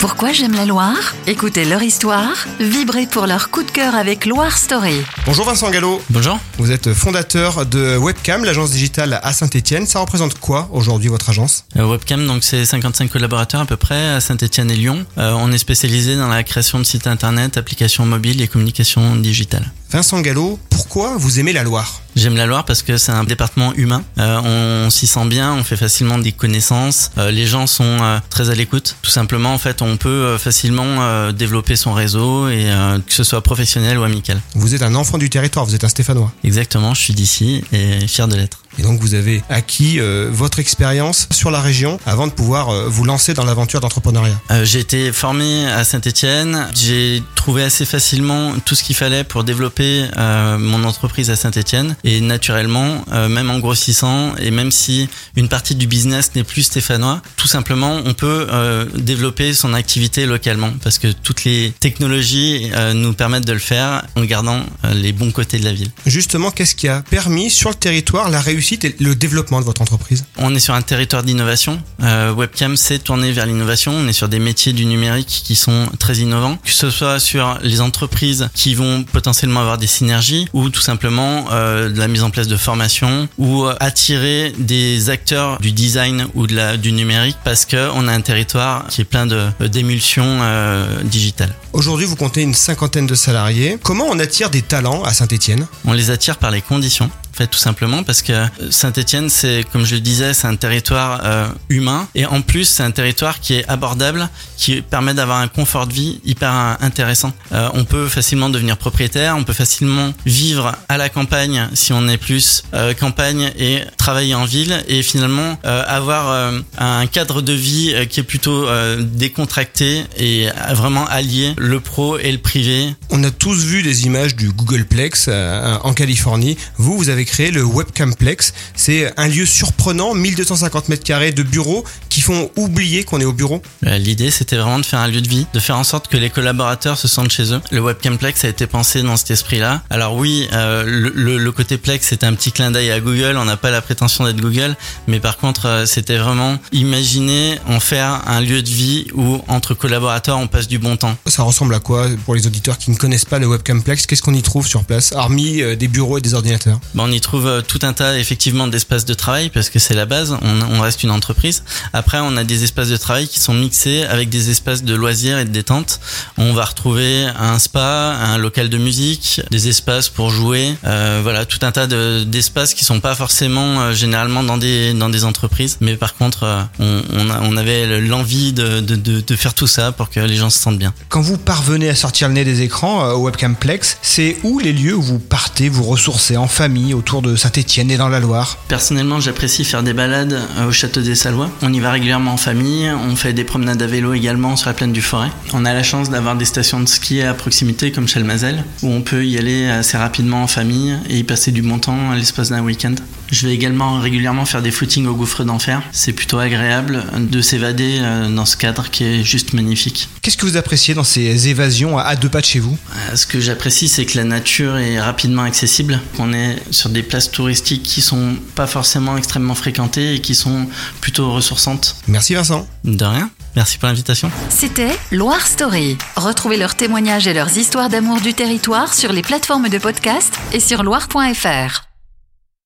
Pourquoi j'aime la Loire Écoutez leur histoire, vibrez pour leur coup de cœur avec Loire Story. Bonjour Vincent Gallo. Bonjour. Vous êtes fondateur de Webcam, l'agence digitale à Saint-Etienne. Ça représente quoi aujourd'hui votre agence Euh, Webcam, donc c'est 55 collaborateurs à peu près à Saint-Etienne et Lyon. Euh, on est spécialisé dans la création de sites internet, applications mobiles et communications digitales. Vincent Gallo, pourquoi vous aimez la Loire J'aime la Loire parce que c'est un département humain. Euh, on s'y sent bien, on fait facilement des connaissances. Euh, les gens sont euh, très à l'écoute. Tout simplement, en fait, on peut euh, facilement euh, développer son réseau et euh, que ce soit professionnel ou amical. Vous êtes un enfant du territoire, vous êtes un Stéphanois. Exactement, je suis d'ici et fier de l'être. Et donc vous avez acquis euh, votre expérience sur la région avant de pouvoir euh, vous lancer dans l'aventure d'entrepreneuriat. Euh, j'ai été formé à Saint-Étienne. J'ai trouvé assez facilement tout ce qu'il fallait pour développer euh, mon entreprise à Saint-Étienne. Et naturellement, euh, même en grossissant, et même si une partie du business n'est plus stéphanois, tout simplement, on peut euh, développer son activité localement parce que toutes les technologies euh, nous permettent de le faire en gardant les bons côtés de la ville. Justement, qu'est-ce qui a permis sur le territoire la réussite et le développement de votre entreprise? On est sur un territoire d'innovation. Webcam s'est tourné vers l'innovation. On est sur des métiers du numérique qui sont très innovants, que ce soit sur les entreprises qui vont potentiellement avoir des synergies ou tout simplement euh, de la mise en place de formations ou euh, attirer des acteurs du design ou de la, du numérique parce que on a un territoire qui est plein de d'émulsions euh, digitales. Aujourd'hui, vous comptez une cinquantaine de salariés. Comment on attire des talents à Saint-Etienne On les attire par les conditions. Tout simplement parce que Saint-Étienne, c'est, comme je le disais, c'est un territoire euh, humain et en plus, c'est un territoire qui est abordable, qui permet d'avoir un confort de vie hyper euh, intéressant. Euh, on peut facilement devenir propriétaire, on peut facilement vivre à la campagne si on est plus euh, campagne et travailler en ville et finalement euh, avoir euh, un cadre de vie euh, qui est plutôt euh, décontracté et euh, vraiment allier le pro et le privé On a tous vu des images du Googleplex euh, en Californie. Vous, vous avez créé le Webcamplex. C'est un lieu surprenant, 1250 mètres carrés de bureaux qui font oublier qu'on est au bureau. Euh, L'idée, c'était vraiment de faire un lieu de vie, de faire en sorte que les collaborateurs se sentent chez eux. Le webcamplex a été pensé dans cet esprit-là. Alors oui, euh, le, le- le côté plex, c'était un petit clin d'œil à Google. On n'a pas la prétention d'être Google, mais par contre, euh, c'était vraiment imaginer en faire un lieu de vie où entre collaborateurs, on passe du bon temps. Ça ressemble à quoi pour les auditeurs qui ne connaissent pas le Webcamplex Qu'est-ce qu'on y trouve sur place, hormis euh, des bureaux et des ordinateurs? Bon, on y trouve tout un tas effectivement d'espaces de travail parce que c'est la base. On, on reste une entreprise. Après, on a des espaces de travail qui sont mixés avec des espaces de loisirs et de détente. On va retrouver un spa, un local de musique, des espaces pour jouer. Euh, voilà, tout un tas de- d'espaces qui sont pas forcément euh, généralement dans des dans des entreprises, mais par contre, euh, on, on, a- on avait l'envie de, de, de, de faire tout ça pour que les gens se sentent bien. Quand vous parvenez à sortir le nez des écrans euh, au Webcamplex, c'est où les lieux où vous partez vous ressourcer en famille autour de Saint-Etienne et dans la Loire? Personnellement, j'apprécie faire des balades euh, au château des Salois. On y va régulièrement en famille, on fait des promenades à vélo également sur la plaine du Forêt. On a la chance d'avoir des stations de ski à proximité comme Chalmazel, où on peut y aller assez rapidement en famille et y passer du bon temps à l'espace d'un week-end. Je vais également régulièrement faire des footings au gouffre d'enfer. C'est plutôt agréable de s'évader euh, dans ce cadre qui est juste magnifique. Qu'est-ce que vous appréciez dans ces évasions à deux pas de chez vous? Euh, Ce que j'apprécie, c'est que la nature est rapidement accessible. On est sur des places touristiques qui sont pas forcément extrêmement fréquentées et qui sont plutôt ressourçantes. Merci Vincent. De rien. Merci pour l'invitation. C'était Loire Story. Retrouvez leurs témoignages et leurs histoires d'amour du territoire sur les plateformes de podcast et sur loire.fr.